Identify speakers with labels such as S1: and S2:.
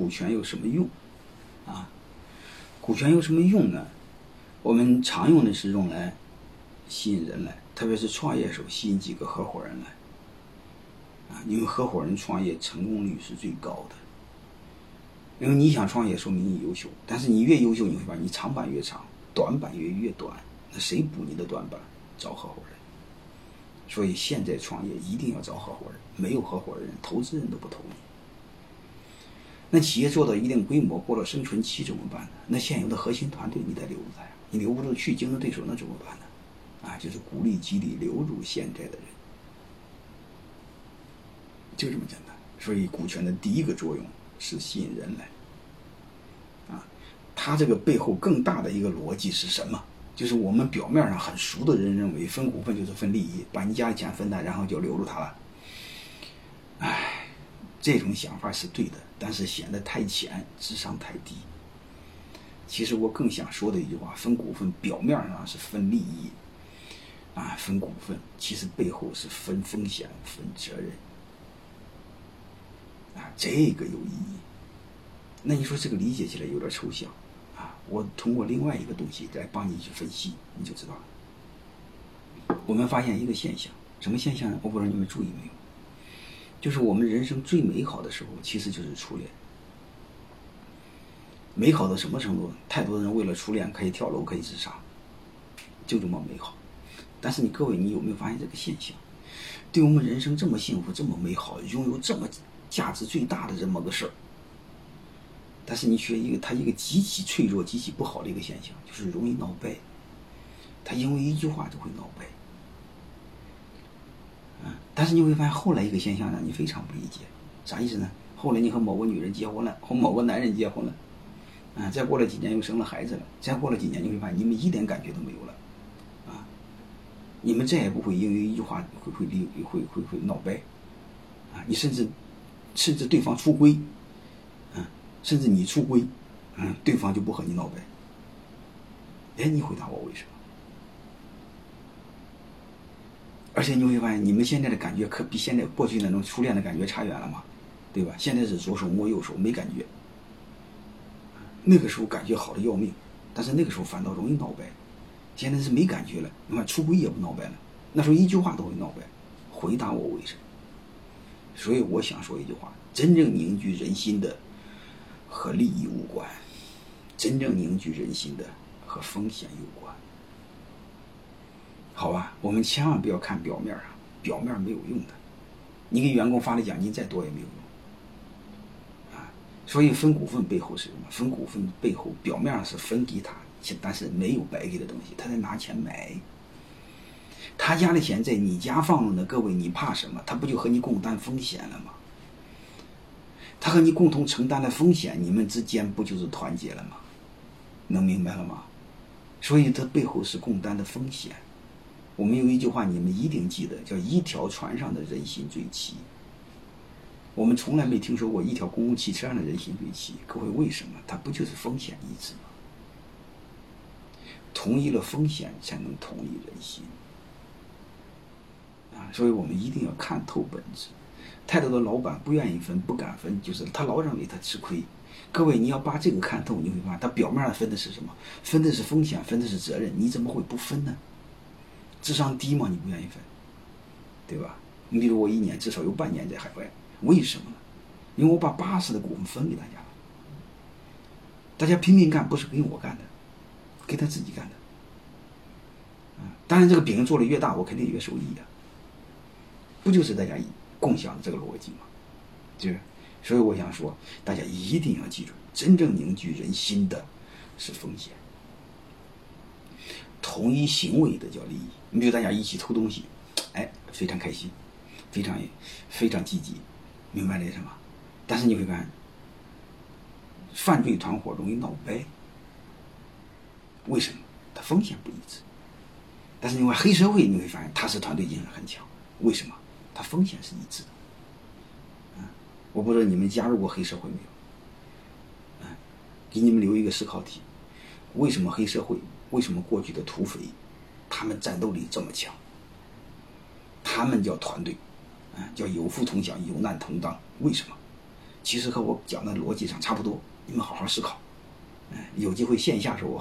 S1: 股权有什么用？啊，股权有什么用呢？我们常用的是用来吸引人来，特别是创业时候吸引几个合伙人来。啊，因为合伙人创业成功率是最高的。因为你想创业，说明你优秀，但是你越优秀，你会发现你长板越长，短板越越短。那谁补你的短板？找合伙人。所以现在创业一定要找合伙人，没有合伙人，投资人都不投你。那企业做到一定规模，过了生存期怎么办呢？那现有的核心团队你得留住他呀，你留不住去竞争对手，那怎么办呢？啊，就是鼓励激励留住现在的人，就这么简单。所以股权的第一个作用。是吸引人来，啊，他这个背后更大的一个逻辑是什么？就是我们表面上很熟的人认为分股份就是分利益，把你家的钱分了，然后就留住他了。这种想法是对的，但是显得太浅，智商太低。其实我更想说的一句话：分股份表面上是分利益，啊，分股份其实背后是分风险、分责任。啊，这个有意义。那你说这个理解起来有点抽象，啊，我通过另外一个东西再帮你去分析，你就知道了。我们发现一个现象，什么现象呢？我不知道你们注意没有，就是我们人生最美好的时候，其实就是初恋。美好到什么程度？太多人为了初恋可以跳楼，可以自杀，就这么美好。但是你各位，你有没有发现这个现象？对我们人生这么幸福、这么美好，拥有这么……价值最大的这么个事儿，但是你却一个他一个极其脆弱、极其不好的一个现象，就是容易闹掰。他因为一句话就会闹掰。但是你会发现后来一个现象让你非常不理解，啥意思呢？后来你和某个女人结婚了，和某个男人结婚了，啊，再过了几年又生了孩子了，再过了几年你会发现你们一点感觉都没有了，啊，你们再也不会因为一句话会会离会会会闹掰，啊，你甚至。甚至对方出轨，啊，甚至你出轨，嗯，对方就不和你闹掰。哎，你回答我为什么？而且你会发现，你们现在的感觉可比现在过去那种初恋的感觉差远了嘛，对吧？现在是左手摸右手，没感觉。那个时候感觉好的要命，但是那个时候反倒容易闹掰。现在是没感觉了，你看出轨也不闹掰了，那时候一句话都会闹掰。回答我为什么？所以我想说一句话：真正凝聚人心的和利益无关，真正凝聚人心的和风险有关。好吧，我们千万不要看表面啊，表面没有用的。你给员工发的奖金再多也没有用啊。所以分股份背后是什么？分股份背后表面上是分给他，但是没有白给的东西，他在拿钱买。他家的钱在你家放着呢，各位，你怕什么？他不就和你共担风险了吗？他和你共同承担了风险，你们之间不就是团结了吗？能明白了吗？所以他背后是共担的风险。我们有一句话，你们一定记得，叫“一条船上的人心最齐”。我们从来没听说过一条公共汽车上的人心最齐。各位，为什么？它不就是风险一致吗？同意了风险，才能同意人心。啊所以我们一定要看透本质。太多的老板不愿意分、不敢分，就是他老认为他吃亏。各位，你要把这个看透，你会发现他表面上分的是什么？分的是风险，分的是责任。你怎么会不分呢？智商低吗？你不愿意分，对吧？你比如我一年至少有半年在海外，为什么呢？因为我把八十的股份分给大家了。大家拼命干，不是给我干的，给他自己干的。当然这个饼做的越大，我肯定越受益啊。不就是大家共享的这个逻辑吗？就是，所以我想说，大家一定要记住，真正凝聚人心的是风险，同一行为的叫利益。你比如大家一起偷东西，哎，非常开心，非常非常积极，明白了什么？但是你会发现，犯罪团伙容易闹掰，为什么？它风险不一致。但是另外黑社会你会发现，它是团队精神很强，为什么？它风险是一致的，我不知道你们加入过黑社会没有，啊，给你们留一个思考题：为什么黑社会？为什么过去的土匪，他们战斗力这么强？他们叫团队，啊，叫有福同享，有难同当。为什么？其实和我讲的逻辑上差不多。你们好好思考，嗯，有机会线下时候我。